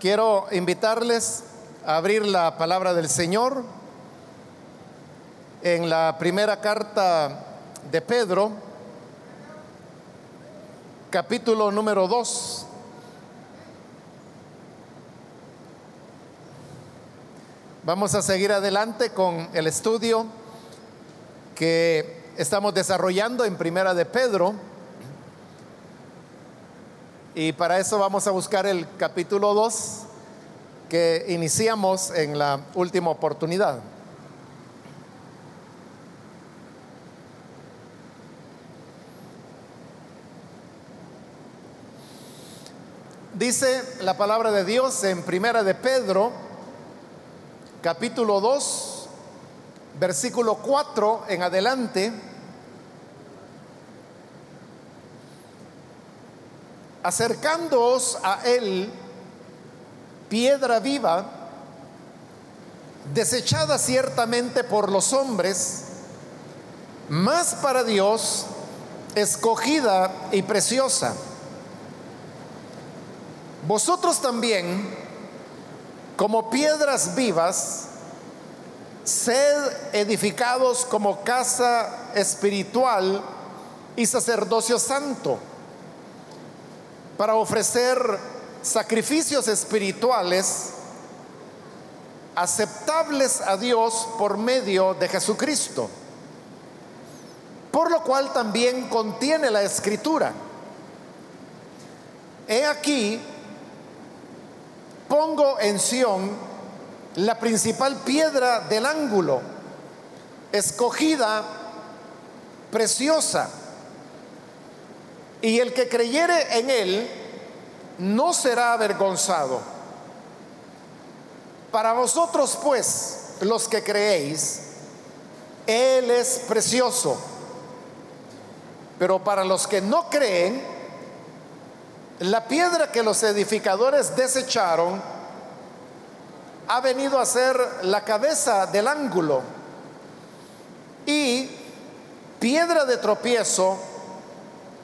Quiero invitarles a abrir la palabra del Señor en la primera carta de Pedro, capítulo número 2. Vamos a seguir adelante con el estudio que estamos desarrollando en Primera de Pedro. Y para eso vamos a buscar el capítulo 2 que iniciamos en la última oportunidad. Dice la palabra de Dios en Primera de Pedro, capítulo 2, versículo 4 en adelante. Acercándoos a él, piedra viva, desechada ciertamente por los hombres, más para Dios, escogida y preciosa. Vosotros también, como piedras vivas, sed edificados como casa espiritual y sacerdocio santo para ofrecer sacrificios espirituales aceptables a Dios por medio de Jesucristo. Por lo cual también contiene la escritura. He aquí, pongo en Sión la principal piedra del ángulo, escogida, preciosa y el que creyere en él no será avergonzado. Para vosotros pues, los que creéis, Él es precioso. Pero para los que no creen, la piedra que los edificadores desecharon ha venido a ser la cabeza del ángulo y piedra de tropiezo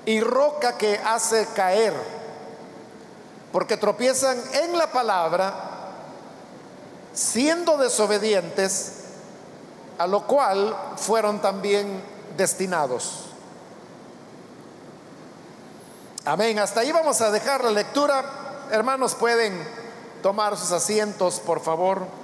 y roca que hace caer, porque tropiezan en la palabra, siendo desobedientes, a lo cual fueron también destinados. Amén. Hasta ahí vamos a dejar la lectura. Hermanos, pueden tomar sus asientos, por favor.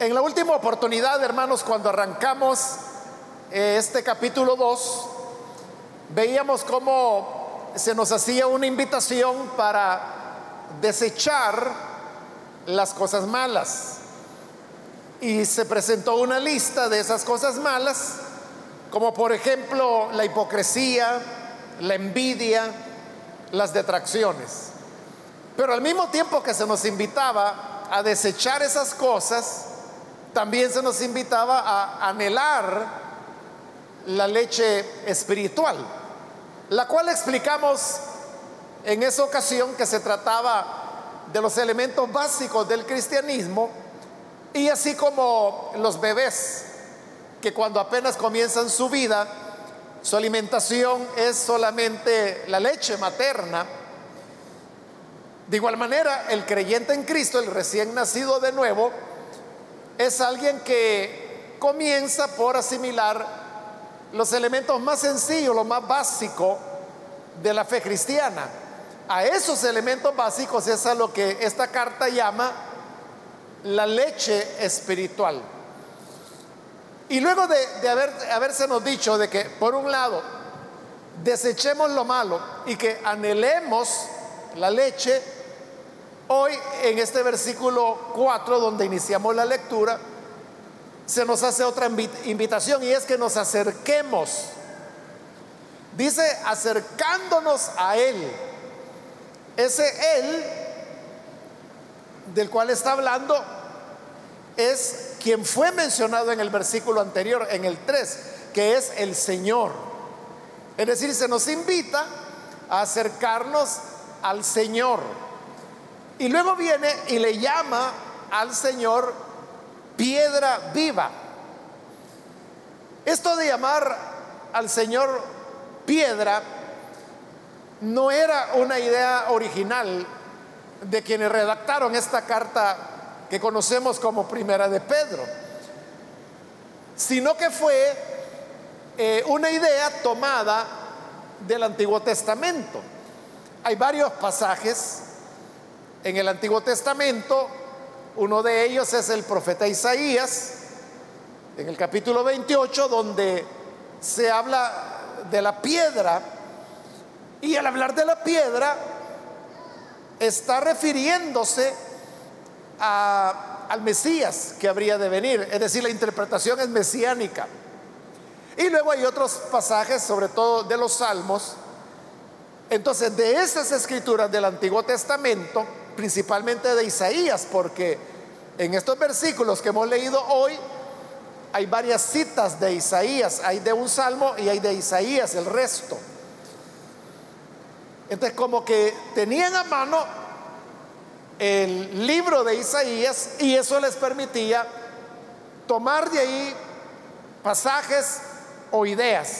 En la última oportunidad, hermanos, cuando arrancamos eh, este capítulo 2, veíamos cómo se nos hacía una invitación para desechar las cosas malas. Y se presentó una lista de esas cosas malas, como por ejemplo la hipocresía, la envidia, las detracciones. Pero al mismo tiempo que se nos invitaba a desechar esas cosas, también se nos invitaba a anhelar la leche espiritual, la cual explicamos en esa ocasión que se trataba de los elementos básicos del cristianismo y así como los bebés que cuando apenas comienzan su vida, su alimentación es solamente la leche materna. De igual manera, el creyente en Cristo, el recién nacido de nuevo, es alguien que comienza por asimilar los elementos más sencillos, lo más básico de la fe cristiana. A esos elementos básicos es a lo que esta carta llama la leche espiritual. Y luego de, haber, haberse dicho de que, por un lado, desechemos lo malo y que anhelemos la leche, Hoy en este versículo 4 donde iniciamos la lectura, se nos hace otra invitación y es que nos acerquemos. Dice acercándonos a Él. Ese Él del cual está hablando es quien fue mencionado en el versículo anterior, en el 3, que es el Señor. Es decir, se nos invita a acercarnos al Señor. Y luego viene y le llama al Señor piedra viva. Esto de llamar al Señor piedra no era una idea original de quienes redactaron esta carta que conocemos como Primera de Pedro, sino que fue eh, una idea tomada del Antiguo Testamento. Hay varios pasajes en el Antiguo Testamento, uno de ellos es el profeta Isaías, en el capítulo 28, donde se habla de la piedra, y al hablar de la piedra, está refiriéndose al Mesías que habría de venir, es decir, la interpretación es mesiánica. Y luego hay otros pasajes, sobre todo de los salmos. Entonces, de esas escrituras del Antiguo Testamento, principalmente de Isaías, porque en estos versículos que hemos leído hoy, hay varias citas de Isaías, hay de un salmo y hay de Isaías, el resto. Entonces, como que tenían a mano el libro de Isaías y eso les permitía tomar de ahí pasajes o ideas.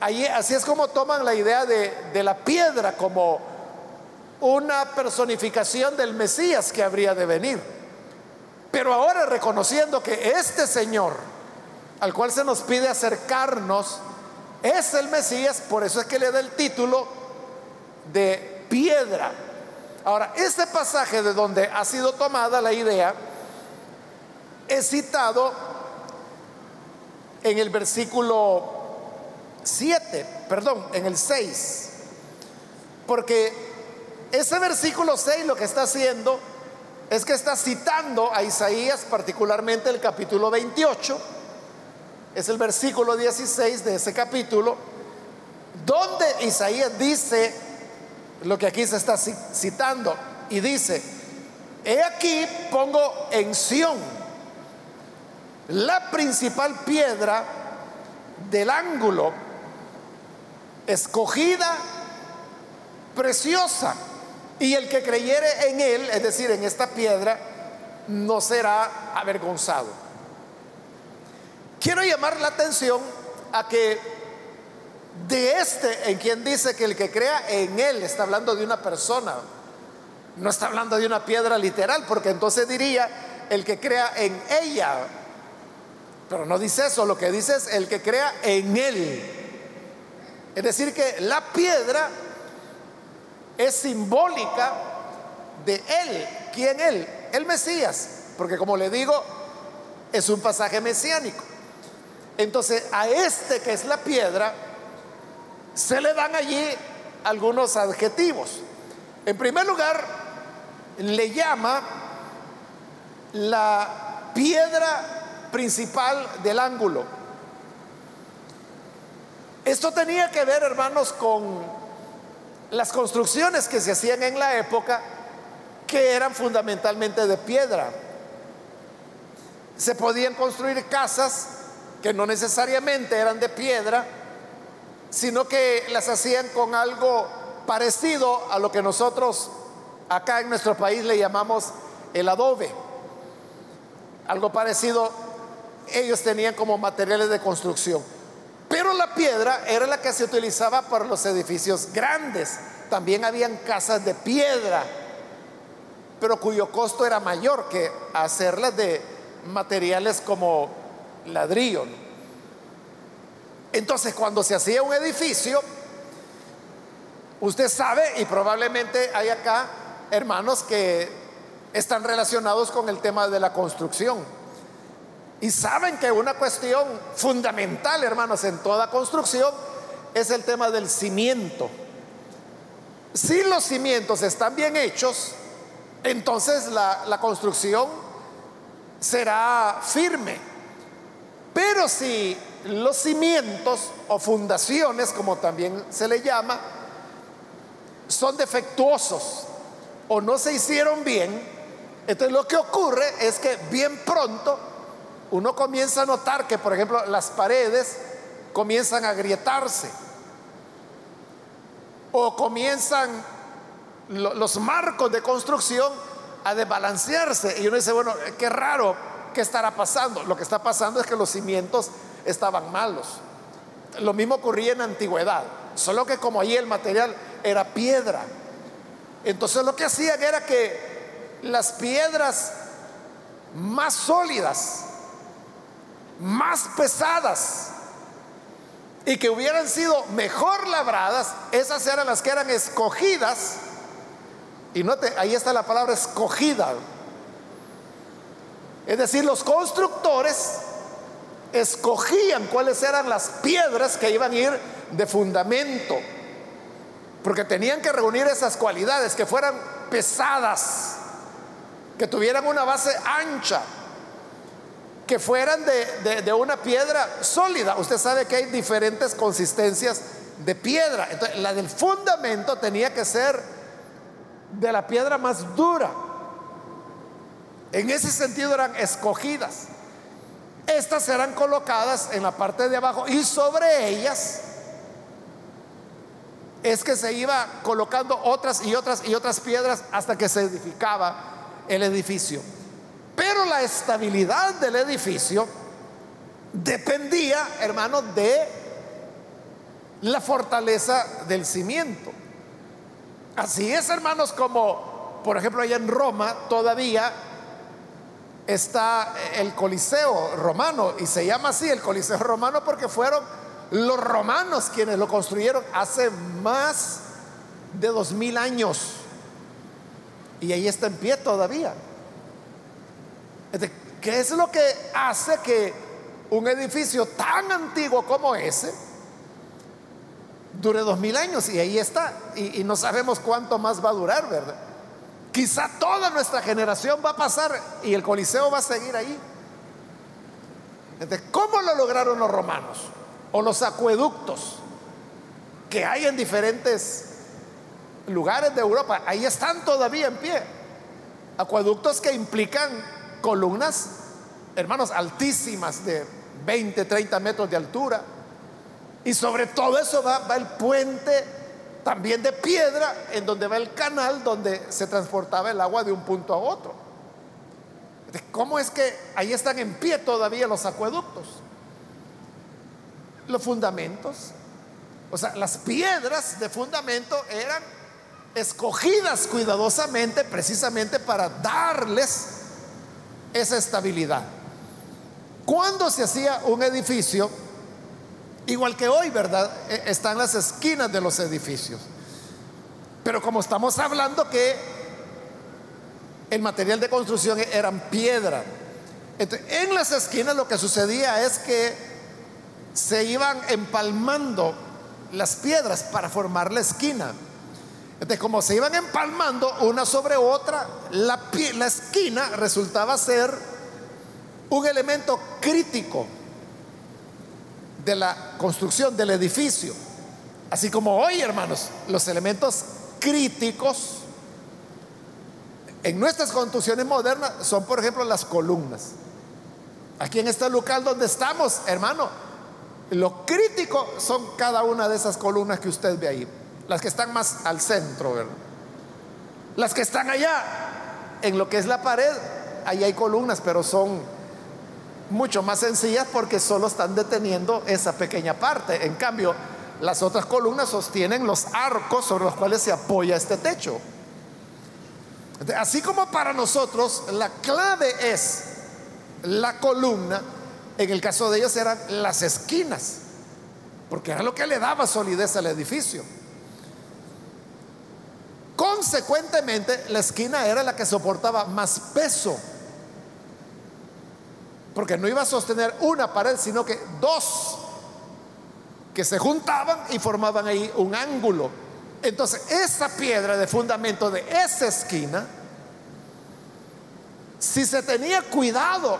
Así es como toman la idea de, de la piedra como una personificación del Mesías que habría de venir. Pero ahora reconociendo que este Señor, al cual se nos pide acercarnos, es el Mesías, por eso es que le da el título de piedra Ahora, este pasaje de donde ha sido tomada la idea es citado en el versículo 7, perdón, en el 6, porque ese versículo 6 lo que está haciendo es que está citando a Isaías, particularmente el capítulo 28, es el versículo 16 de ese capítulo, donde Isaías dice, lo que aquí se está citando. Y dice, he aquí pongo en Sión la principal piedra del ángulo, escogida, preciosa. Y el que creyere en él, es decir, en esta piedra, no será avergonzado. Quiero llamar la atención a que de este en quien dice que el que crea en él está hablando de una persona, no está hablando de una piedra literal, porque entonces diría el que crea en ella. Pero no dice eso, lo que dice es el que crea en él. Es decir, que la piedra es simbólica de él. ¿Quién él? El Mesías. Porque como le digo, es un pasaje mesiánico. Entonces, a este que es la piedra, se le dan allí algunos adjetivos. En primer lugar, le llama la piedra principal del ángulo. Esto tenía que ver, hermanos, con las construcciones que se hacían en la época, que eran fundamentalmente de piedra. Se podían construir casas que no necesariamente eran de piedra, sino que las hacían con algo parecido a lo que nosotros acá en nuestro país le llamamos el adobe. Algo parecido ellos tenían como materiales de construcción. Pero la piedra era la que se utilizaba para los edificios grandes. También habían casas de piedra, pero cuyo costo era mayor que hacerlas de materiales como ladrillo. Entonces, cuando se hacía un edificio, usted sabe, y probablemente hay acá hermanos que están relacionados con el tema de la construcción. Y saben que una cuestión fundamental, hermanos, en toda construcción es el tema del cimiento. Si los cimientos están bien hechos, entonces la, la construcción será firme. Pero si los cimientos o fundaciones, como también se le llama, son defectuosos o no se hicieron bien, entonces lo que ocurre es que bien pronto uno comienza a notar que, por ejemplo, las paredes comienzan a agrietarse o comienzan los marcos de construcción a desbalancearse. Y uno dice, bueno, qué raro, ¿qué estará pasando? Lo que está pasando es que los cimientos estaban malos. Lo mismo ocurría en la antigüedad, solo que como ahí el material era piedra. Entonces lo que hacían era que las piedras más sólidas, más pesadas y que hubieran sido mejor labradas, esas eran las que eran escogidas. Y note, ahí está la palabra escogida. Es decir, los constructores escogían cuáles eran las piedras que iban a ir de fundamento, porque tenían que reunir esas cualidades, que fueran pesadas, que tuvieran una base ancha, que fueran de, una piedra sólida. Usted sabe que hay diferentes consistencias de piedra. Entonces, la del fundamento tenía que ser de la piedra más dura. En ese sentido eran escogidas. Estas serán colocadas en la parte de abajo y sobre ellas es que se iba colocando otras y otras y otras piedras hasta que se edificaba el edificio. Pero la estabilidad del edificio dependía, hermano, de la fortaleza del cimiento. Así es, hermanos, como por ejemplo allá en Roma todavía está el Coliseo romano y se llama así el Coliseo romano porque fueron los romanos quienes lo construyeron hace más de dos mil años y ahí está en pie todavía. ¿Qué es lo que hace que un edificio tan antiguo como ese dure dos mil años? Y ahí está. Y, y no sabemos cuánto más va a durar, ¿verdad? Quizá toda nuestra generación va a pasar y el Coliseo va a seguir ahí. Entonces, ¿cómo lo lograron los romanos? O los acueductos que hay en diferentes lugares de Europa. Ahí están todavía en pie. Acueductos que implican columnas, hermanos, altísimas de 20, 30 metros de altura. Y sobre todo eso va, el puente también de piedra, en donde va el canal donde se transportaba el agua de un punto a otro. ¿Cómo es que ahí están en pie todavía los acueductos? Los fundamentos, o sea, las piedras de fundamento eran escogidas cuidadosamente precisamente para darles esa estabilidad. Cuando se hacía un edificio, Igual que hoy, ¿verdad? E, están las esquinas de los edificios. Pero como estamos hablando que el material de construcción eran piedra, en las esquinas lo que sucedía es que se iban empalmando las piedras para formar la esquina. Entonces, como se iban empalmando una sobre otra, la, esquina resultaba ser un elemento crítico de la construcción del edificio. Así como hoy, hermanos, los elementos críticos en nuestras construcciones modernas son, por ejemplo, las columnas. Aquí en este local donde estamos, hermano, lo crítico son cada una de esas columnas que usted ve ahí. Las que están más al centro, ¿verdad? Las que están allá, en lo que es la pared, ahí hay columnas, pero son mucho más sencillas porque solo están deteniendo esa pequeña parte. En cambio, las otras columnas sostienen los arcos sobre los cuales se apoya este techo. Así como para nosotros la clave es la columna, en el caso de ellos eran las esquinas, porque era lo que le daba solidez al edificio. Consecuentemente, la esquina era la que soportaba más peso porque no iba a sostener una pared, sino que dos que se juntaban y formaban ahí un ángulo. Entonces, esa piedra de fundamento de esa esquina, si se tenía cuidado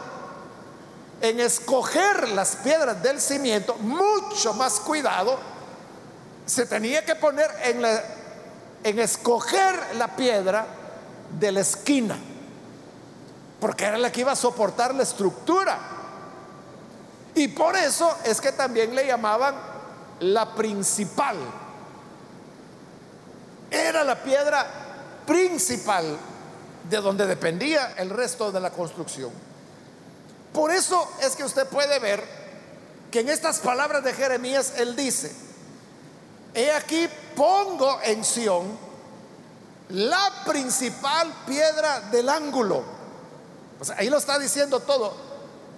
en escoger las piedras del cimiento, mucho más cuidado se tenía que poner en, en escoger la piedra de la esquina porque era la que iba a soportar la estructura. Y por eso es que también le llamaban la principal. Era la piedra principal de donde dependía el resto de la construcción. Por eso es que usted puede ver que en estas palabras de Jeremías él dice, he aquí pongo en Sión la principal piedra del ángulo. O sea, ahí lo está diciendo todo.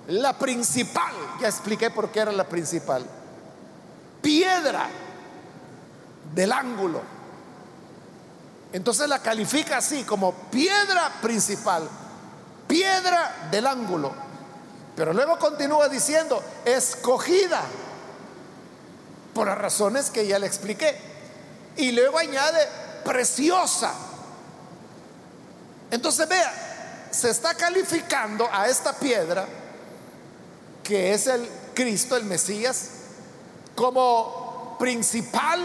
La principal, ya expliqué por qué era la principal. Piedra del ángulo. Entonces la califica así como piedra principal, piedra del ángulo. Pero luego continúa diciendo, escogida, por las razones que ya le expliqué. Y luego añade, preciosa. Entonces vea, se está calificando a esta piedra, que es el Cristo, el Mesías, como principal,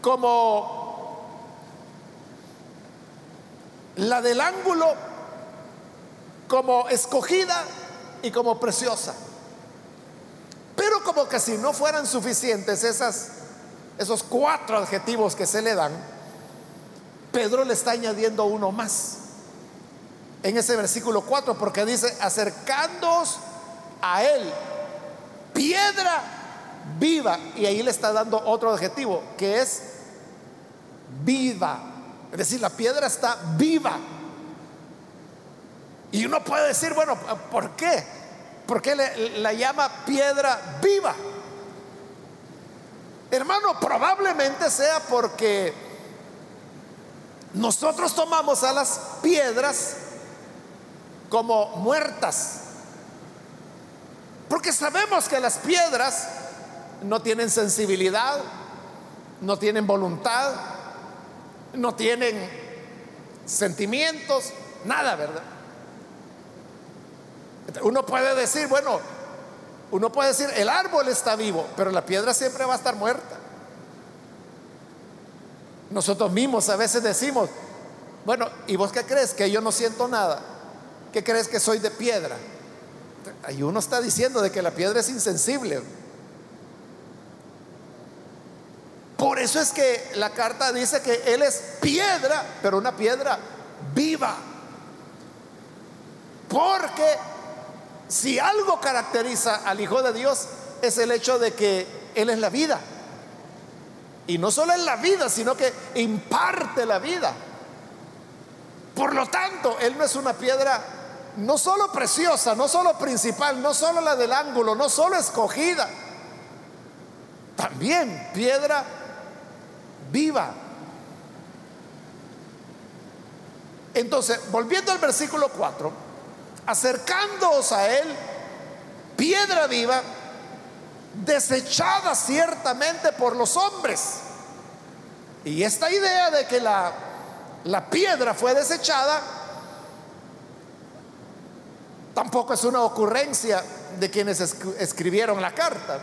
como la del ángulo, como escogida y como preciosa. Como que si no fueran suficientes esas, esos cuatro adjetivos que se le dan, Pedro le está añadiendo uno más en ese versículo 4 porque dice, acercándoos a él, piedra viva, y ahí le está dando otro adjetivo, que es viva. Es decir, la piedra está viva. Y uno puede decir, bueno, ¿por qué? ¿Por qué le, la llama piedra viva? Hermano, probablemente sea porque nosotros tomamos a las piedras como muertas. Porque sabemos que las piedras no tienen sensibilidad, no tienen voluntad, no tienen sentimientos, nada, ¿verdad? Uno puede decir, bueno, uno puede decir, el árbol está vivo, pero la piedra siempre va a estar muerta. Nosotros mismos a veces decimos, bueno, ¿y vos qué crees? Que yo no siento nada. ¿Qué crees que soy de piedra? Ahí uno está diciendo de que la piedra es insensible. Por eso es que la carta dice que Él es piedra, pero una piedra viva. Porque si algo caracteriza al Hijo de Dios es el hecho de que Él es la vida. Y no solo es la vida, sino que imparte la vida. Por lo tanto, Él no es una piedra no solo preciosa, no solo principal, no solo la del ángulo, no solo escogida, también piedra viva. Entonces, volviendo al versículo 4, acercándoos a él, piedra viva, desechada ciertamente por los hombres. Y esta idea de que la, la piedra fue desechada tampoco es una ocurrencia de quienes escribieron la carta.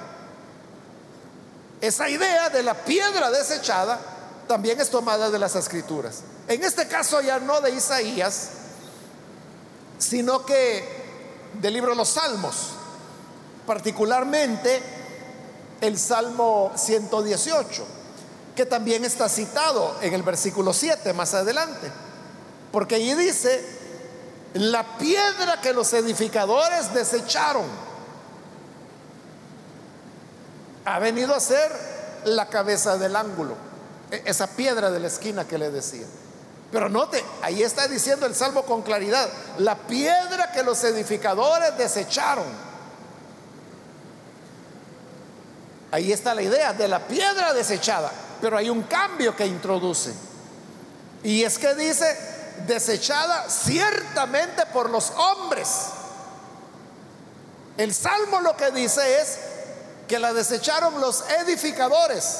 Esa idea de la piedra desechada también es tomada de las escrituras. En este caso ya no de Isaías, sino que del libro de los Salmos, particularmente el Salmo 118, que también está citado en el versículo 7 más adelante, porque allí dice, la piedra que los edificadores desecharon ha venido a ser la cabeza del ángulo, e-, esa piedra de la esquina que le decía. Pero note, ahí está diciendo el Salmo con claridad, la piedra que los edificadores desecharon. Ahí está la idea de la piedra desechada, pero hay un cambio que introduce. Y es que dice, desechada ciertamente por los hombres. El Salmo lo que dice es que la desecharon los edificadores.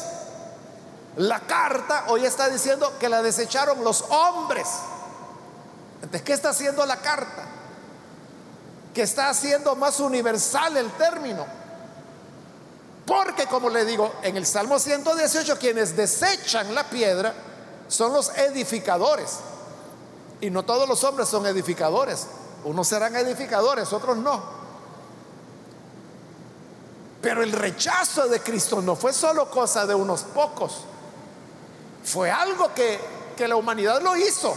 La carta hoy está diciendo que la desecharon los hombres. Entonces, ¿qué está haciendo la carta? Que está haciendo más universal el término. Porque, como le digo, en el Salmo 118, quienes desechan la piedra son los edificadores. Y no todos los hombres son edificadores. Unos serán edificadores, otros no. Pero el rechazo de Cristo no fue solo cosa de unos pocos. Fue algo que, que la humanidad lo hizo.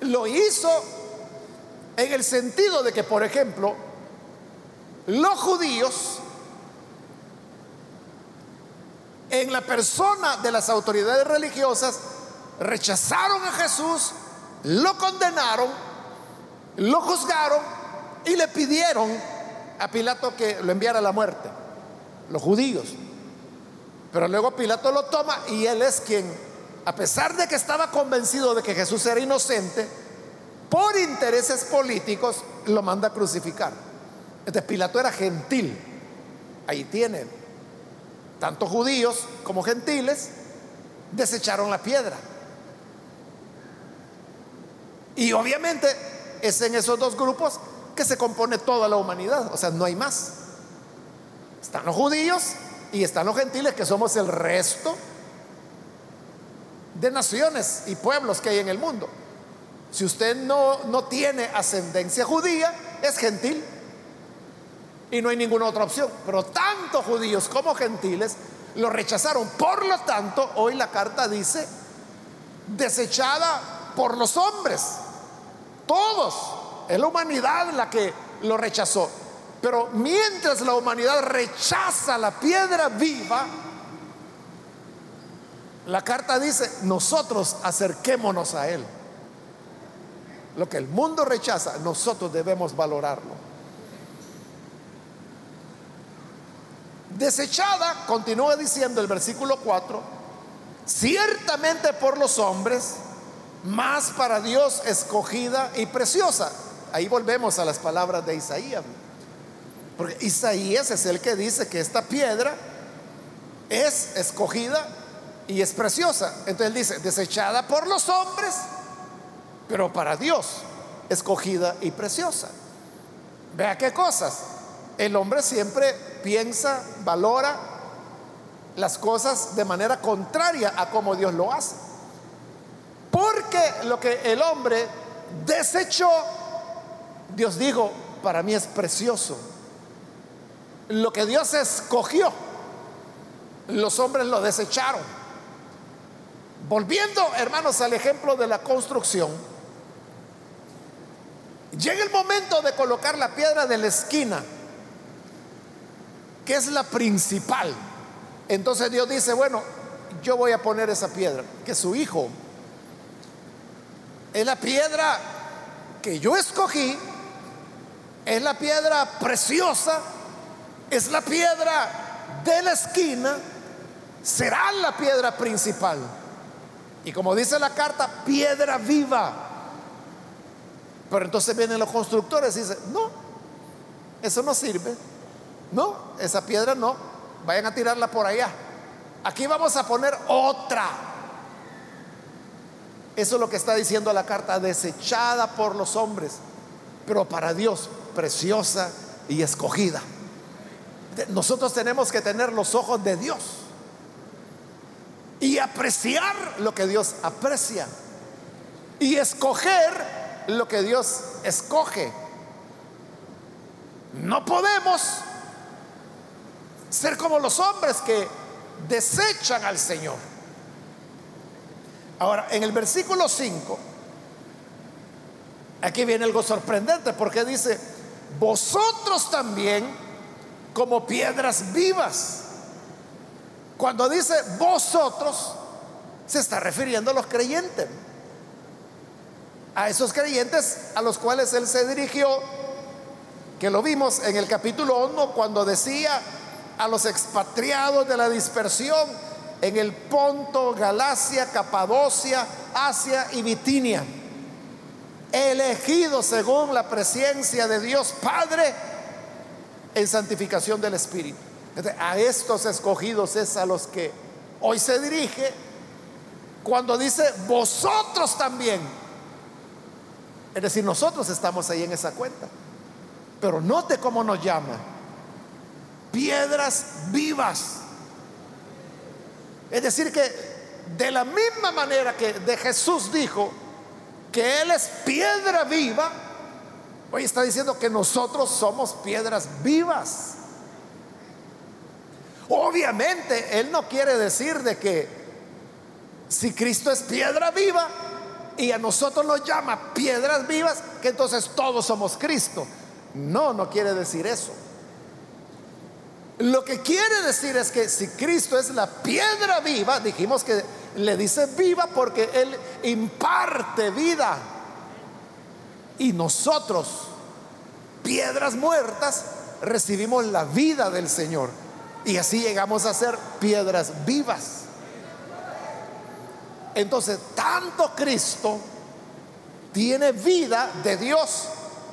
Lo hizo En el sentido de que, por ejemplo, los judíos, en la persona de las autoridades religiosas, rechazaron a Jesús, lo condenaron, lo juzgaron y le pidieron a Pilato que lo enviara a la muerte, los judíos. Pero luego Pilato lo toma y él es quien, a pesar de que estaba convencido de que Jesús era inocente, por intereses políticos lo manda a crucificar. Entonces Pilato era gentil. Ahí tienen. Tanto judíos como gentiles desecharon la piedra. Y obviamente es en esos dos grupos que se compone toda la humanidad. O sea, no hay más. Están los judíos y están los gentiles, que somos el resto de naciones y pueblos que hay en el mundo. Si usted no, no tiene ascendencia judía, es gentil. Y no hay ninguna otra opción. Pero tanto judíos como gentiles lo rechazaron. Por lo tanto, hoy la carta dice, desechada por los hombres. Todos. Es la humanidad la que lo rechazó. Pero mientras la humanidad rechaza la piedra viva, la carta dice, nosotros acerquémonos a Él. Lo que el mundo rechaza, nosotros debemos valorarlo. Desechada, continúa diciendo el versículo 4, ciertamente por los hombres, más para Dios escogida y preciosa. Ahí volvemos a las palabras de Isaías. Porque Isaías es el que dice que esta piedra es escogida y es preciosa. Entonces dice, desechada por los hombres, pero para Dios escogida y preciosa. Vea qué cosas. El hombre siempre piensa, valora las cosas de manera contraria a como Dios lo hace. Porque lo que el hombre desechó, Dios dijo, para mí es precioso lo que Dios escogió, los hombres lo desecharon. Volviendo, hermanos, al ejemplo de la construcción, llega el momento de colocar la piedra de la esquina, que es la principal. Entonces Dios dice, bueno, yo voy a poner esa piedra, que su hijo es la piedra que yo escogí, es la piedra preciosa es la piedra de la esquina, será la piedra principal. Y como dice la carta, piedra viva. Pero entonces vienen los constructores y dicen, no, eso no sirve. No, esa piedra no. Vayan a tirarla por allá. Aquí vamos a poner otra. Eso es lo que está diciendo la carta, desechada por los hombres, pero para Dios preciosa y escogida. Nosotros tenemos que tener los ojos de Dios y apreciar lo que Dios aprecia y escoger lo que Dios escoge. No podemos ser como los hombres que desechan al Señor. Ahora, en el versículo 5, aquí viene algo sorprendente porque dice, vosotros también como piedras vivas. Cuando dice vosotros, se está refiriendo a los creyentes. A esos creyentes a los cuales él se dirigió, que lo vimos en el capítulo 1 cuando decía a los expatriados de la dispersión en el Ponto, Galacia, Capadocia, Asia y Bitinia, elegidos según la presencia de Dios Padre en santificación del Espíritu. A estos escogidos es a los que hoy se dirige cuando dice vosotros también. Es decir, nosotros estamos ahí en esa cuenta. Pero note cómo nos llama. Piedras vivas. Es decir, que de la misma manera que de Jesús dijo que Él es piedra viva, Hoy está diciendo que nosotros somos piedras vivas. Obviamente, Él no quiere decir de que si Cristo es piedra viva, y a nosotros nos llama piedras vivas, que entonces todos somos Cristo. No, no quiere decir eso. Lo que quiere decir es que si Cristo es la piedra viva, dijimos que le dice viva porque Él imparte vida. Y nosotros, piedras muertas, recibimos la vida del Señor. Y así llegamos a ser piedras vivas. Entonces, tanto Cristo tiene vida de Dios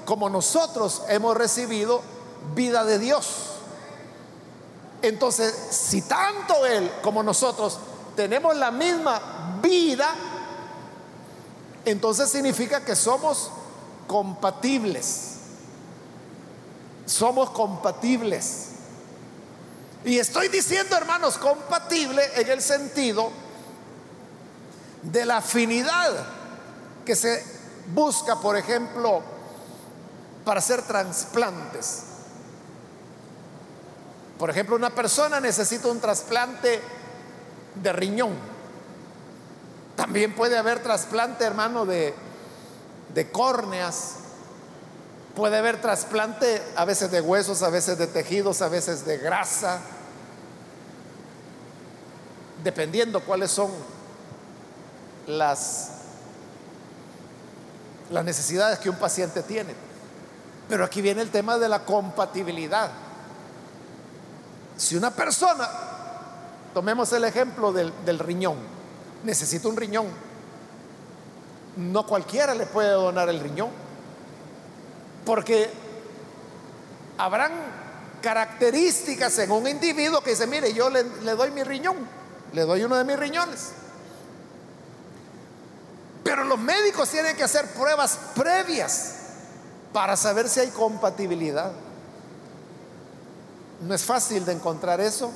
como nosotros hemos recibido vida de Dios. Entonces, si tanto Él como nosotros tenemos la misma vida, entonces significa que somos compatibles. Somos compatibles. Y estoy diciendo, hermanos, compatible en el sentido de la afinidad que se busca, por ejemplo, para hacer trasplantes. Por ejemplo, una persona necesita un trasplante de riñón. También puede haber trasplante, hermano, de, de córneas. Puede haber trasplante a veces de huesos, a veces de tejidos, a veces de grasa. Dependiendo cuáles son las, las necesidades que un paciente tiene. Pero aquí viene el tema de la compatibilidad. Si una persona, tomemos el ejemplo del, del riñón, necesita un riñón, no cualquiera le puede donar el riñón, porque habrán características en un individuo que dice, mire, yo le, le doy mi riñón, le doy uno de mis riñones. Pero los médicos tienen que hacer pruebas previas para saber si hay compatibilidad. No es fácil de encontrar eso.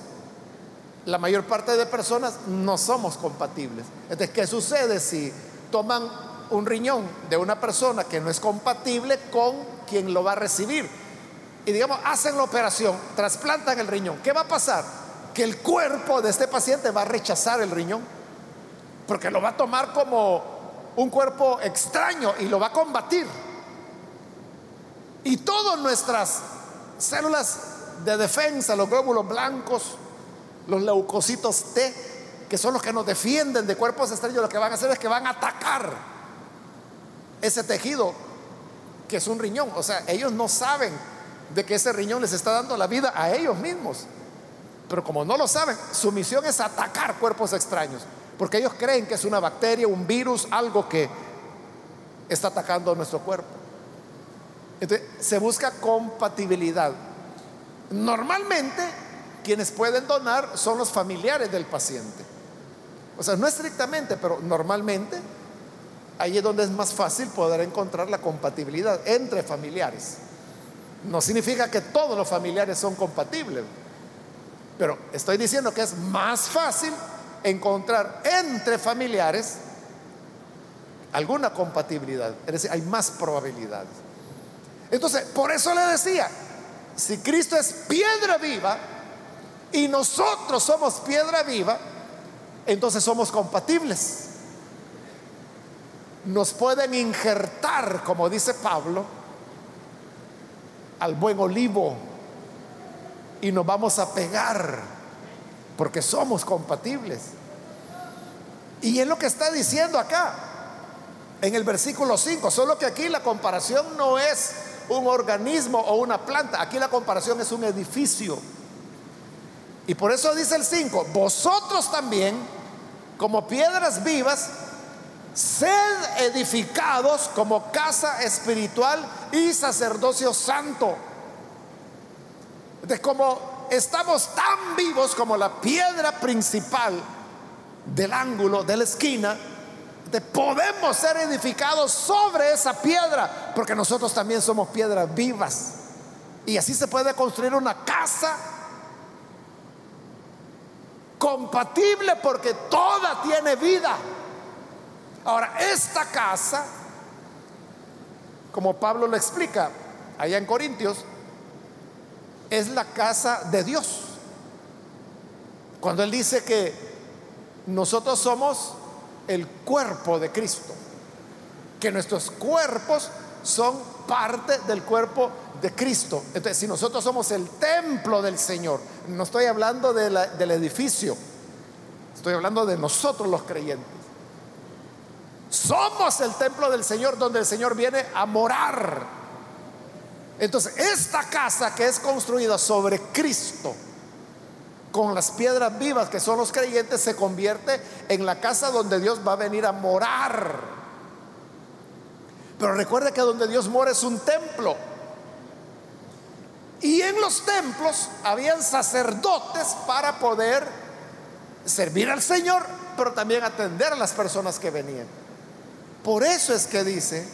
La mayor parte de personas no somos compatibles. Entonces, ¿qué sucede si toman un riñón de una persona que no es compatible con quien lo va a recibir? Y digamos, hacen la operación, trasplantan el riñón. ¿Qué va a pasar? Que el cuerpo de este paciente va a rechazar el riñón, porque lo va a tomar como un cuerpo extraño y lo va a combatir. Y todas nuestras células de defensa, los glóbulos blancos, los leucocitos T, que son los que nos defienden de cuerpos extraños, lo que van a hacer es que van a atacar ese tejido que es un riñón. O sea, ellos no saben de que ese riñón les está dando la vida a ellos mismos. Pero como no lo saben, su misión es atacar cuerpos extraños. Porque ellos creen que es una bacteria, un virus, algo que está atacando nuestro cuerpo. Entonces, se busca compatibilidad. Normalmente, quienes pueden donar son los familiares del paciente. O sea, no estrictamente, pero normalmente ahí es donde es más fácil poder encontrar la compatibilidad entre familiares. No significa que todos los familiares son compatibles, pero estoy diciendo que es más fácil encontrar entre familiares alguna compatibilidad. Es decir, hay más probabilidades. Entonces, por eso le decía, si Cristo es piedra viva y nosotros somos piedra viva, entonces somos compatibles. Nos pueden injertar, como dice Pablo, al buen olivo y nos vamos a pegar porque somos compatibles. Y es lo que está diciendo acá, en el versículo 5, solo que aquí la comparación no es un organismo o una planta, aquí la comparación es un edificio. Y por eso dice el 5, vosotros también, como piedras vivas, sed edificados como casa espiritual y sacerdocio santo. De como estamos tan vivos como la piedra principal del ángulo, de la esquina, de podemos ser edificados sobre esa piedra, porque nosotros también somos piedras vivas. Y así se puede construir una casa compatible porque toda tiene vida. Ahora, esta casa, como Pablo lo explica allá en Corintios, es la casa de Dios. Cuando Él dice que nosotros somos el cuerpo de Cristo. que nuestros cuerpos son parte del cuerpo de Cristo. Entonces, si nosotros somos el templo del Señor, no estoy hablando del edificio, estoy hablando de nosotros los creyentes. Somos el templo del Señor donde el Señor viene a morar. Entonces, esta casa que es construida sobre Cristo, con las piedras vivas que son los creyentes, se convierte en la casa donde Dios va a venir a morar. Pero recuerde que donde Dios mora es un templo. Y en los templos habían sacerdotes para poder servir al Señor, pero también atender a las personas que venían. Por eso es que dice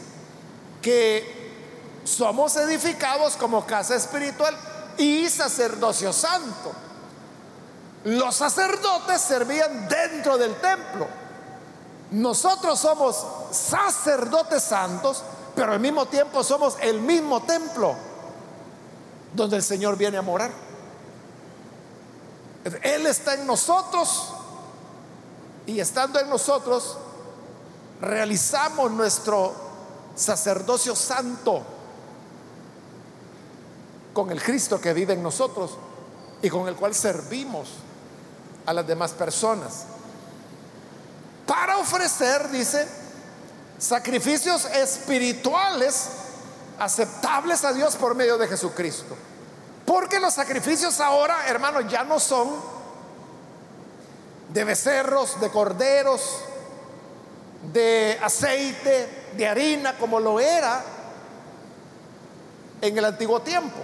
que somos edificados como casa espiritual y sacerdocio santo. Los sacerdotes servían dentro del templo. Nosotros somos sacerdotes santos, pero al mismo tiempo somos el mismo templo donde el Señor viene a morar. Él está en nosotros y estando en nosotros realizamos nuestro sacerdocio santo con el Cristo que vive en nosotros y con el cual servimos a las demás personas. Para ofrecer, dice, sacrificios espirituales aceptables a Dios por medio de Jesucristo. Porque los sacrificios ahora, hermanos, ya no son de becerros, de corderos, de aceite, de harina, como lo era en el antiguo tiempo.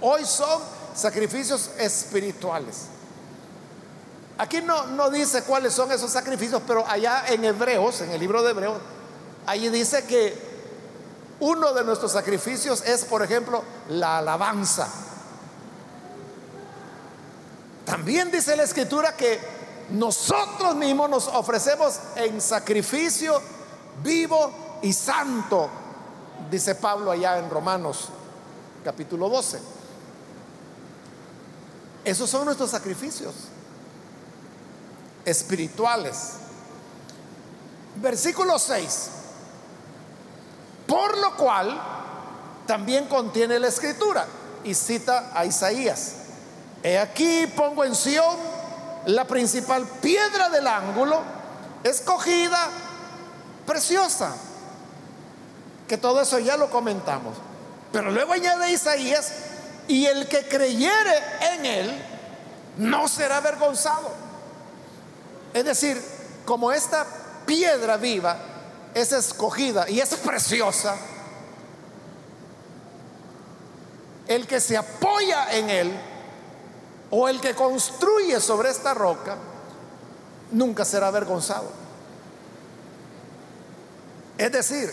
Hoy son sacrificios espirituales. Aquí no, no dice cuáles son esos sacrificios, pero allá en Hebreos, en el libro de Hebreos, allí dice que uno de nuestros sacrificios es, por ejemplo, la alabanza. También dice la escritura que nosotros mismos nos ofrecemos en sacrificio vivo y santo, dice Pablo allá en Romanos capítulo 12. Esos son nuestros sacrificios espirituales. Versículo 6. Por lo cual también contiene la escritura y cita a Isaías. He aquí pongo en Sión la principal piedra del ángulo, escogida, preciosa. Que todo eso ya lo comentamos. Pero luego añade Isaías, y el que creyere en él no será avergonzado. Es decir, como esta piedra viva es escogida y es preciosa, el que se apoya en él o el que construye sobre esta roca nunca será avergonzado. Es decir,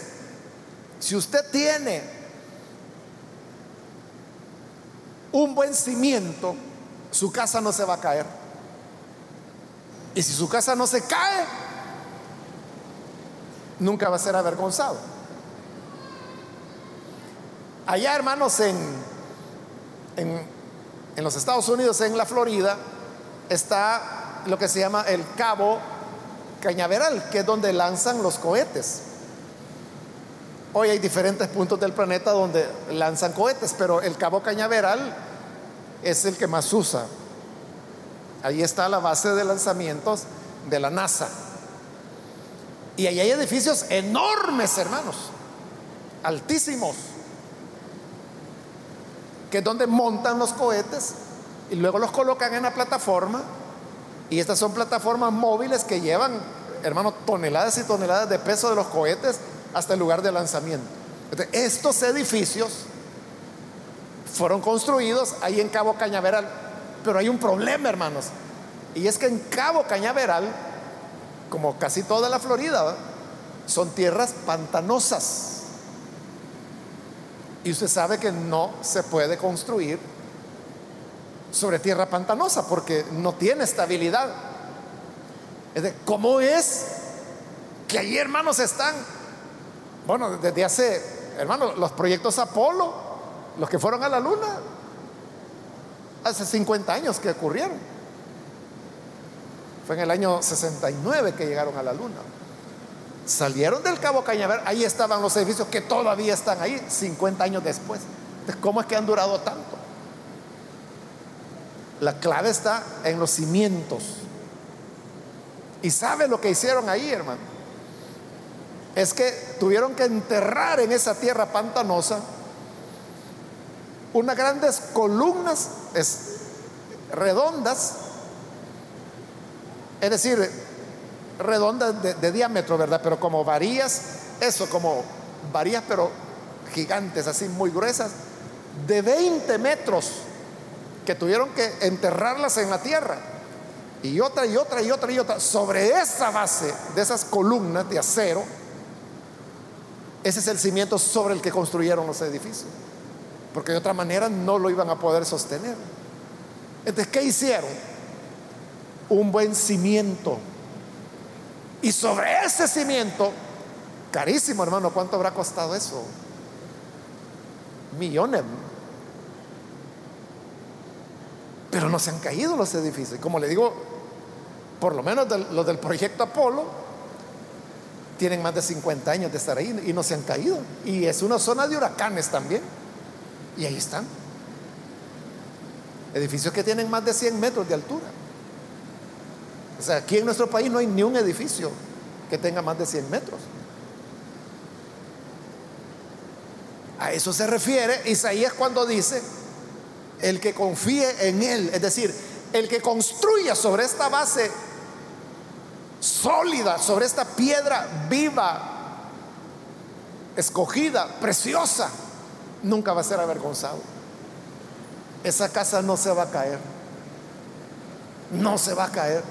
si usted tiene un buen cimiento, su casa no se va a caer. Y si su casa no se cae, nunca va a ser avergonzado. Allá, hermanos, en, en, los Estados Unidos, en la Florida, está lo que se llama el Cabo Cañaveral, que es donde lanzan los cohetes. Hoy hay diferentes puntos del planeta donde lanzan cohetes, pero el Cabo Cañaveral es el que más usa. Ahí está la base de lanzamientos de la NASA. Y ahí hay edificios enormes, hermanos, altísimos, que es donde montan los cohetes y luego los colocan en la plataforma. Y estas son plataformas móviles que llevan, hermanos, toneladas y toneladas de peso de los cohetes hasta el lugar de lanzamiento. estos edificios fueron construidos ahí en Cabo Cañaveral pero hay un problema, hermanos. Y es que en Cabo Cañaveral, como casi toda la Florida, son tierras pantanosas. Y usted sabe que no se puede construir sobre tierra pantanosa porque no tiene estabilidad. ¿Cómo es que ahí, hermanos, están? Bueno, desde hace, hermanos, los proyectos Apolo, los que fueron a la luna, hace 50 años que ocurrieron. Fue en el año 69 que llegaron a la luna. Salieron del Cabo Cañaveral, ahí estaban los edificios que todavía están ahí 50 años después. ¿cómo es que han durado tanto? La clave está en los cimientos. Y sabe lo que hicieron ahí, hermano. Es que tuvieron que enterrar en esa tierra pantanosa unas grandes columnas redondas, es decir, redondas de, diámetro, ¿verdad? Pero como varías, eso, como varías, pero gigantes, así muy gruesas, de 20 metros, que tuvieron que enterrarlas en la tierra. Y otra y otra y otra y otra. Sobre esa base de esas columnas de acero, ese es el cimiento sobre el que construyeron los edificios porque de otra manera no lo iban a poder sostener. Entonces, ¿qué hicieron? Un buen cimiento. Y sobre ese cimiento, carísimo hermano, ¿cuánto habrá costado eso? Millones. Pero no se han caído los edificios. Como le digo, por lo menos los del proyecto Apolo, tienen más de 50 años de estar ahí y no se han caído. Y es una zona de huracanes también. Y ahí están. Edificios que tienen más de 100 metros de altura. O sea, aquí en nuestro país no hay ni un edificio que tenga más de 100 metros. A eso se refiere Isaías cuando dice, el que confíe en Él, es decir, el que construya sobre esta base sólida, sobre esta piedra viva, escogida, preciosa, nunca va a ser avergonzado. Esa casa no se va a caer. No se va a caer.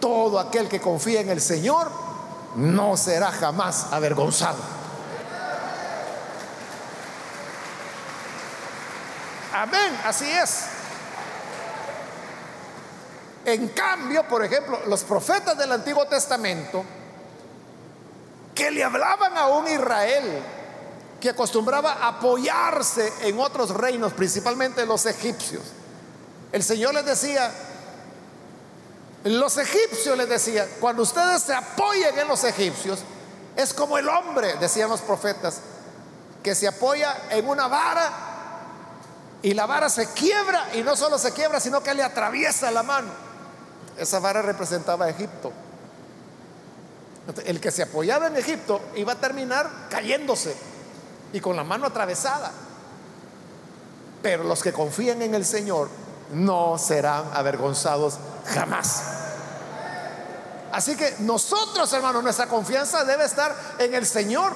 Todo aquel que confía en el Señor no será jamás avergonzado. Amén, así es. En cambio, por ejemplo, los profetas del Antiguo Testamento que le hablaban a un Israel que acostumbraba apoyarse en otros reinos, principalmente los egipcios. El Señor les decía, los egipcios les decía, cuando ustedes se apoyen en los egipcios, es como el hombre, decían los profetas, que se apoya en una vara y la vara se quiebra y no solo se quiebra, sino que le atraviesa la mano. Esa vara representaba a Egipto. El que se apoyaba en Egipto iba a terminar cayéndose y con la mano atravesada. Pero los que confían en el Señor no serán avergonzados jamás. Así que nosotros, hermanos, nuestra confianza debe estar en el Señor.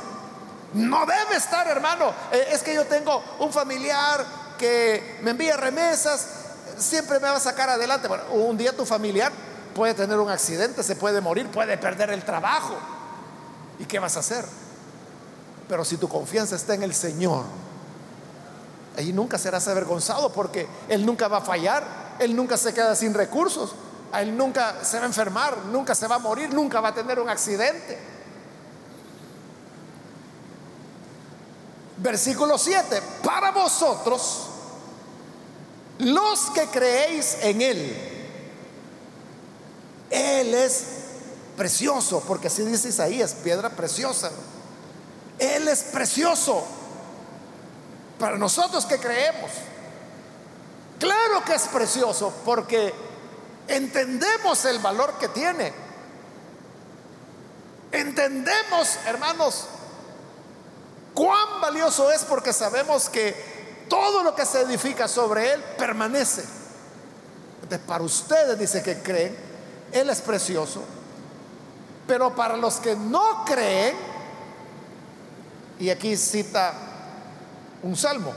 No debe estar, hermano. Eh, es que yo tengo un familiar que me envía remesas, siempre me va a sacar adelante. Bueno, un día tu familiar puede tener un accidente, se puede morir, puede perder el trabajo. ¿Y qué vas a hacer? Pero si tu confianza está en el Señor, ahí nunca serás avergonzado porque Él nunca va a fallar, Él nunca se queda sin recursos, Él nunca se va a enfermar, nunca se va a morir, nunca va a tener un accidente. Versículo 7, para vosotros, los que creéis en Él, Él es precioso, porque así dice Isaías, piedra preciosa. Él es precioso para nosotros que creemos. Claro que es precioso porque entendemos el valor que tiene. Entendemos, hermanos, cuán valioso es porque sabemos que todo lo que se edifica sobre él permanece. para ustedes dice que creen, él es precioso. Pero para los que no creen, y aquí cita un salmo.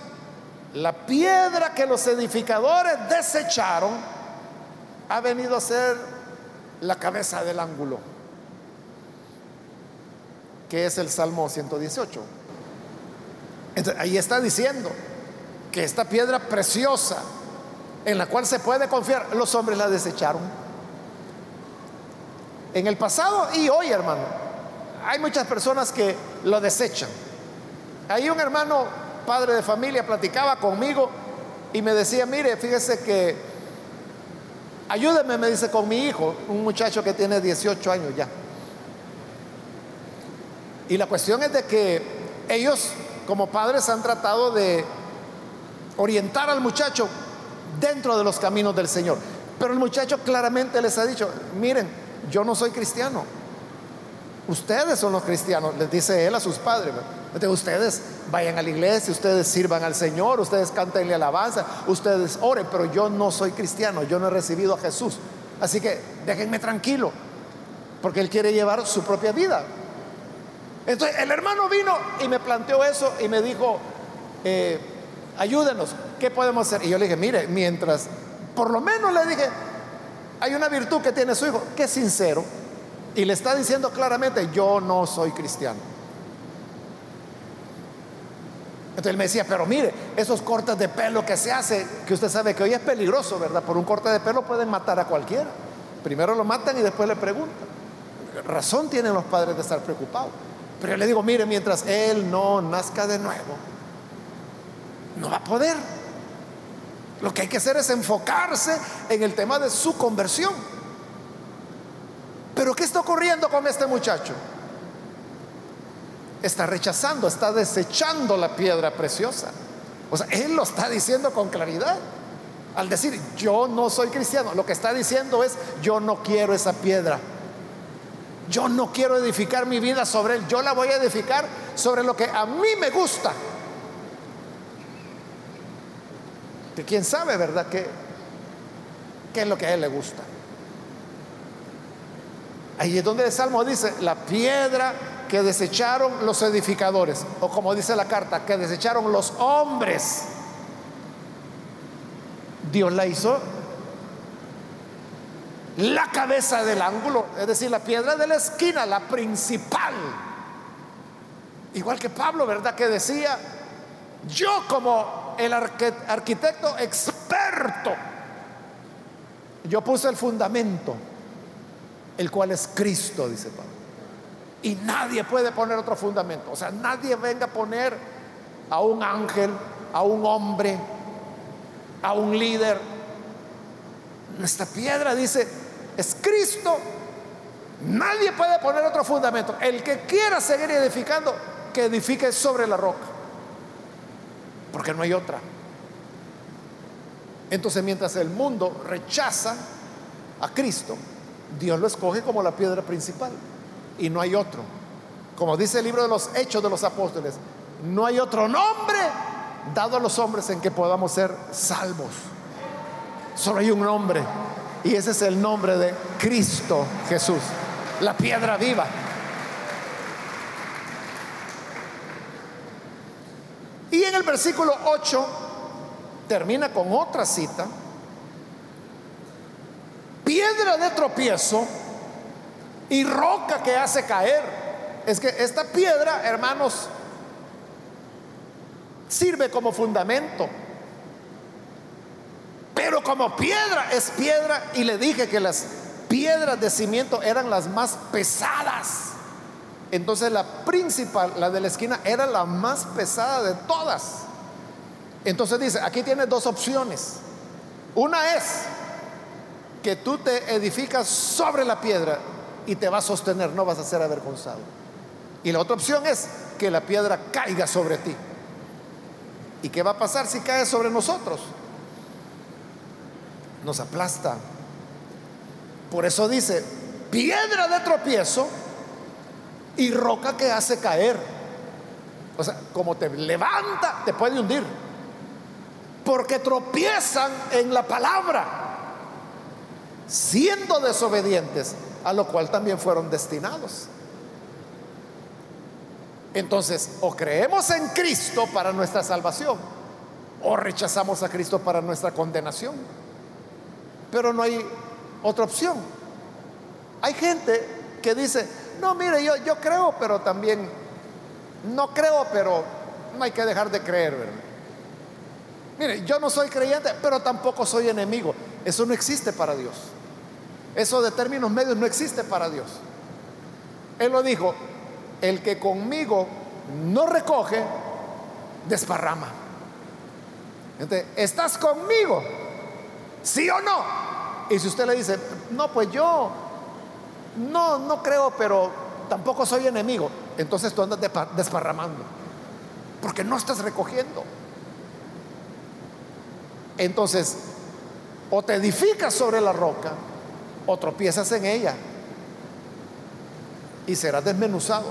La piedra que los edificadores desecharon ha venido a ser la cabeza del ángulo, que es el Salmo 118. Entonces, ahí está diciendo que esta piedra preciosa en la cual se puede confiar, los hombres la desecharon. En el pasado y hoy, hermano, hay muchas personas que lo desechan. Ahí un hermano, padre de familia, platicaba conmigo y me decía, mire, fíjese que, ayúdeme, me dice, con mi hijo, un muchacho que tiene 18 años ya. Y la cuestión es de que ellos como padres han tratado de orientar al muchacho dentro de los caminos del Señor. Pero el muchacho claramente les ha dicho, miren, yo no soy cristiano. Ustedes son los cristianos, les dice él a sus padres. Ustedes vayan a la iglesia, ustedes sirvan al Señor, ustedes cantenle alabanza, ustedes oren, pero yo no soy cristiano, yo no he recibido a Jesús. Así que déjenme tranquilo, porque él quiere llevar su propia vida. Entonces el hermano vino y me planteó eso y me dijo, eh, ayúdenos, ¿qué podemos hacer? Y yo le dije, mire, mientras, por lo menos le dije, hay una virtud que tiene su hijo, que es sincero, y le está diciendo claramente, yo no soy cristiano. Entonces él me decía, pero mire, esos cortes de pelo que se hace, que usted sabe que hoy es peligroso, ¿verdad? Por un corte de pelo pueden matar a cualquiera. Primero lo matan y después le preguntan. Razón tienen los padres de estar preocupados. Pero yo le digo, mire, mientras él no nazca de nuevo, no va a poder. Lo que hay que hacer es enfocarse en el tema de su conversión. Pero ¿qué está ocurriendo con este muchacho? Está rechazando, está desechando la piedra preciosa. O sea, él lo está diciendo con claridad. Al decir, yo no soy cristiano, lo que está diciendo es, yo no quiero esa piedra. Yo no quiero edificar mi vida sobre él, yo la voy a edificar sobre lo que a mí me gusta. Que quién sabe, ¿verdad? ¿Qué, ¿Qué es lo que a él le gusta? Ahí es donde el Salmo dice, la piedra que desecharon los edificadores, o como dice la carta, que desecharon los hombres, Dios la hizo la cabeza del ángulo, es decir, la piedra de la esquina, la principal. Igual que Pablo, ¿verdad? Que decía, yo como el arquitecto experto, yo puse el fundamento, el cual es Cristo, dice Pablo. Y nadie puede poner otro fundamento. O sea, nadie venga a poner a un ángel, a un hombre, a un líder. Esta piedra dice, es Cristo. Nadie puede poner otro fundamento. El que quiera seguir edificando, que edifique sobre la roca. Porque no hay otra. Entonces mientras el mundo rechaza a Cristo, Dios lo escoge como la piedra principal. Y no hay otro. Como dice el libro de los Hechos de los Apóstoles, no hay otro nombre dado a los hombres en que podamos ser salvos. Solo hay un nombre y ese es el nombre de Cristo Jesús, la piedra viva. Y en el versículo 8 termina con otra cita. Piedra de tropiezo y roca que hace caer. Es que esta piedra, hermanos, sirve como fundamento pero como piedra es piedra y le dije que las piedras de cimiento eran las más pesadas. Entonces la principal, la de la esquina, era la más pesada de todas. Entonces dice, aquí tienes dos opciones. Una es que tú te edificas sobre la piedra y te va a sostener, no vas a ser avergonzado. Y la otra opción es que la piedra caiga sobre ti. ¿Y qué va a pasar si cae sobre nosotros? nos aplasta. Por eso dice, piedra de tropiezo y roca que hace caer. O sea, como te levanta, te puede hundir. Porque tropiezan en la palabra, siendo desobedientes, a lo cual también fueron destinados. Entonces, o creemos en Cristo para nuestra salvación, o rechazamos a Cristo para nuestra condenación pero no hay otra opción. Hay gente que dice, no, mire, yo, yo creo, pero también no creo, pero no hay que dejar de creer. Mire, yo no soy creyente, pero tampoco soy enemigo. Eso no existe para Dios. Eso de términos medios no existe para Dios. Él lo dijo, el que conmigo no recoge, desparrama. Entonces, ¿estás conmigo? ¿Sí o no? Y si usted le dice, no, pues yo no, no creo, pero tampoco soy enemigo. entonces tú andas desparramando, porque no estás recogiendo. Entonces, o te edificas sobre la roca, o tropiezas en ella, y serás desmenuzado.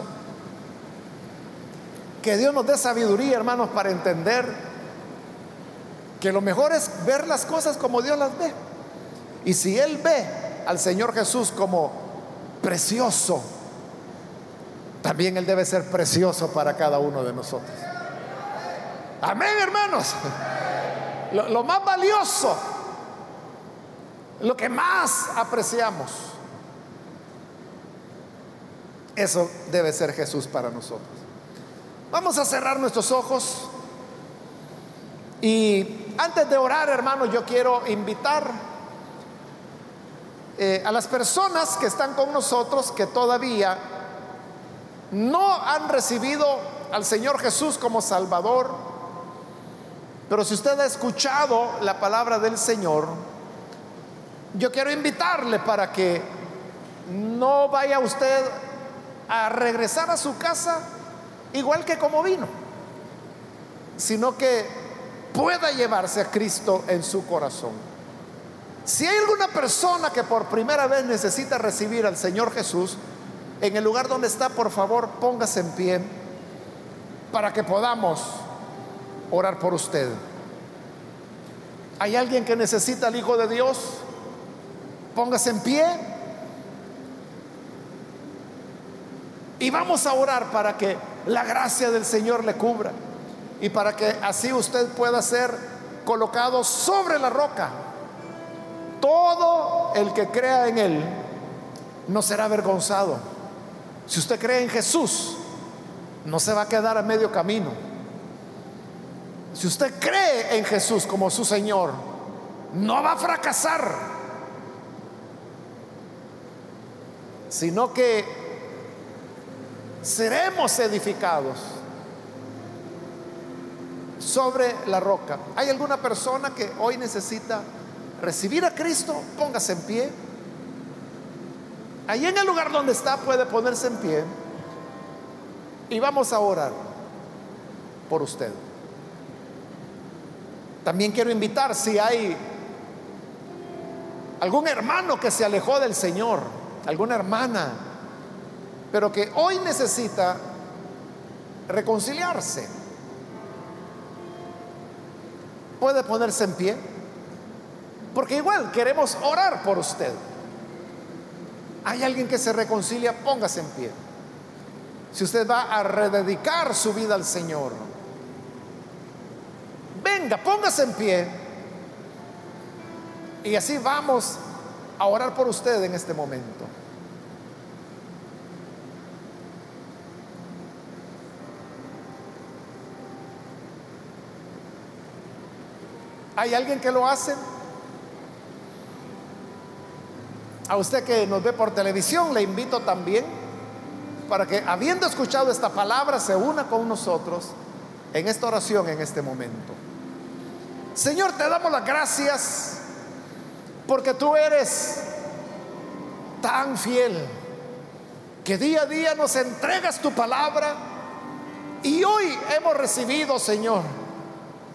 Que Dios nos dé sabiduría, hermanos, para entender que lo mejor es ver las cosas como Dios las ve. Y si Él ve al Señor Jesús como precioso, también Él debe ser precioso para cada uno de nosotros. Amén, hermanos. Lo, lo más valioso, lo que más apreciamos, eso debe ser Jesús para nosotros. Vamos a cerrar nuestros ojos. Y antes de orar, hermanos, yo quiero invitar eh, a las personas que están con nosotros que todavía no han recibido al Señor Jesús como Salvador, pero si usted ha escuchado la palabra del Señor, yo quiero invitarle para que no vaya usted a regresar a su casa igual que como vino, sino que pueda llevarse a Cristo en su corazón. Si hay alguna persona que por primera vez necesita recibir al Señor Jesús, en el lugar donde está, por favor, póngase en pie para que podamos orar por usted. ¿Hay alguien que necesita al Hijo de Dios? Póngase en pie. Y vamos a orar para que la gracia del Señor le cubra y para que así usted pueda ser colocado sobre la roca. Todo el que crea en Él no será avergonzado. Si usted cree en Jesús, no se va a quedar a medio camino. Si usted cree en Jesús como su Señor, no va a fracasar, sino que seremos edificados sobre la roca. ¿Hay alguna persona que hoy necesita recibir a Cristo? Póngase en pie. Ahí en el lugar donde está puede ponerse en pie. Y vamos a orar por usted. También quiero invitar si hay algún hermano que se alejó del Señor, alguna hermana, pero que hoy necesita reconciliarse puede ponerse en pie. Porque igual queremos orar por usted. Hay alguien que se reconcilia, póngase en pie. Si usted va a rededicar su vida al Señor, venga, póngase en pie. Y así vamos a orar por usted en este momento. ¿Hay alguien que lo hace? A usted que nos ve por televisión, le invito también para que, habiendo escuchado esta palabra, se una con nosotros en esta oración en este momento. Señor, te damos las gracias porque tú eres tan fiel que día a día nos entregas tu palabra y hoy hemos recibido, Señor,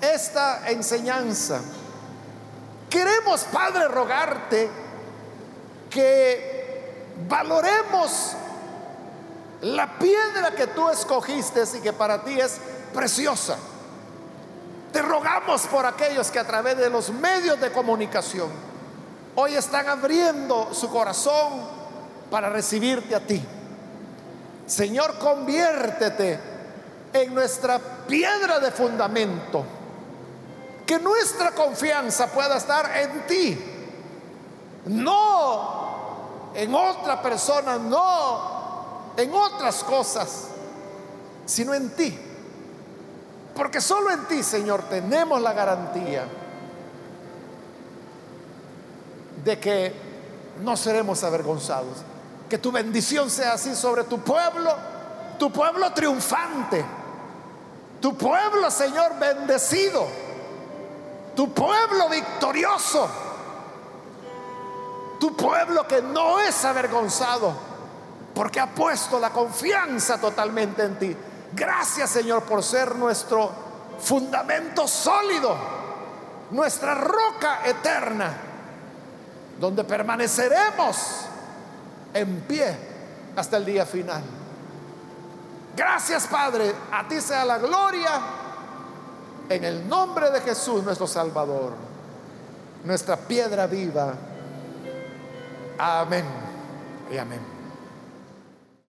esta enseñanza. Queremos, Padre, rogarte que valoremos la piedra que tú escogiste y que para ti es preciosa. Te rogamos por aquellos que a través de los medios de comunicación hoy están abriendo su corazón para recibirte a ti. Señor, conviértete en nuestra piedra de fundamento que nuestra confianza pueda estar en ti, no en otra persona, no en otras cosas, sino en ti. Porque solo en ti, Señor, tenemos la garantía de que no seremos avergonzados. Que tu bendición sea así sobre tu pueblo, tu pueblo triunfante, tu pueblo, Señor, bendecido tu pueblo victorioso, tu pueblo que no es avergonzado porque ha puesto la confianza totalmente en ti. Gracias Señor por ser nuestro fundamento sólido, nuestra roca eterna, donde permaneceremos en pie hasta el día final. Gracias Padre, a ti sea la gloria en el nombre de Jesús nuestro Salvador, nuestra piedra viva. Amén y amén.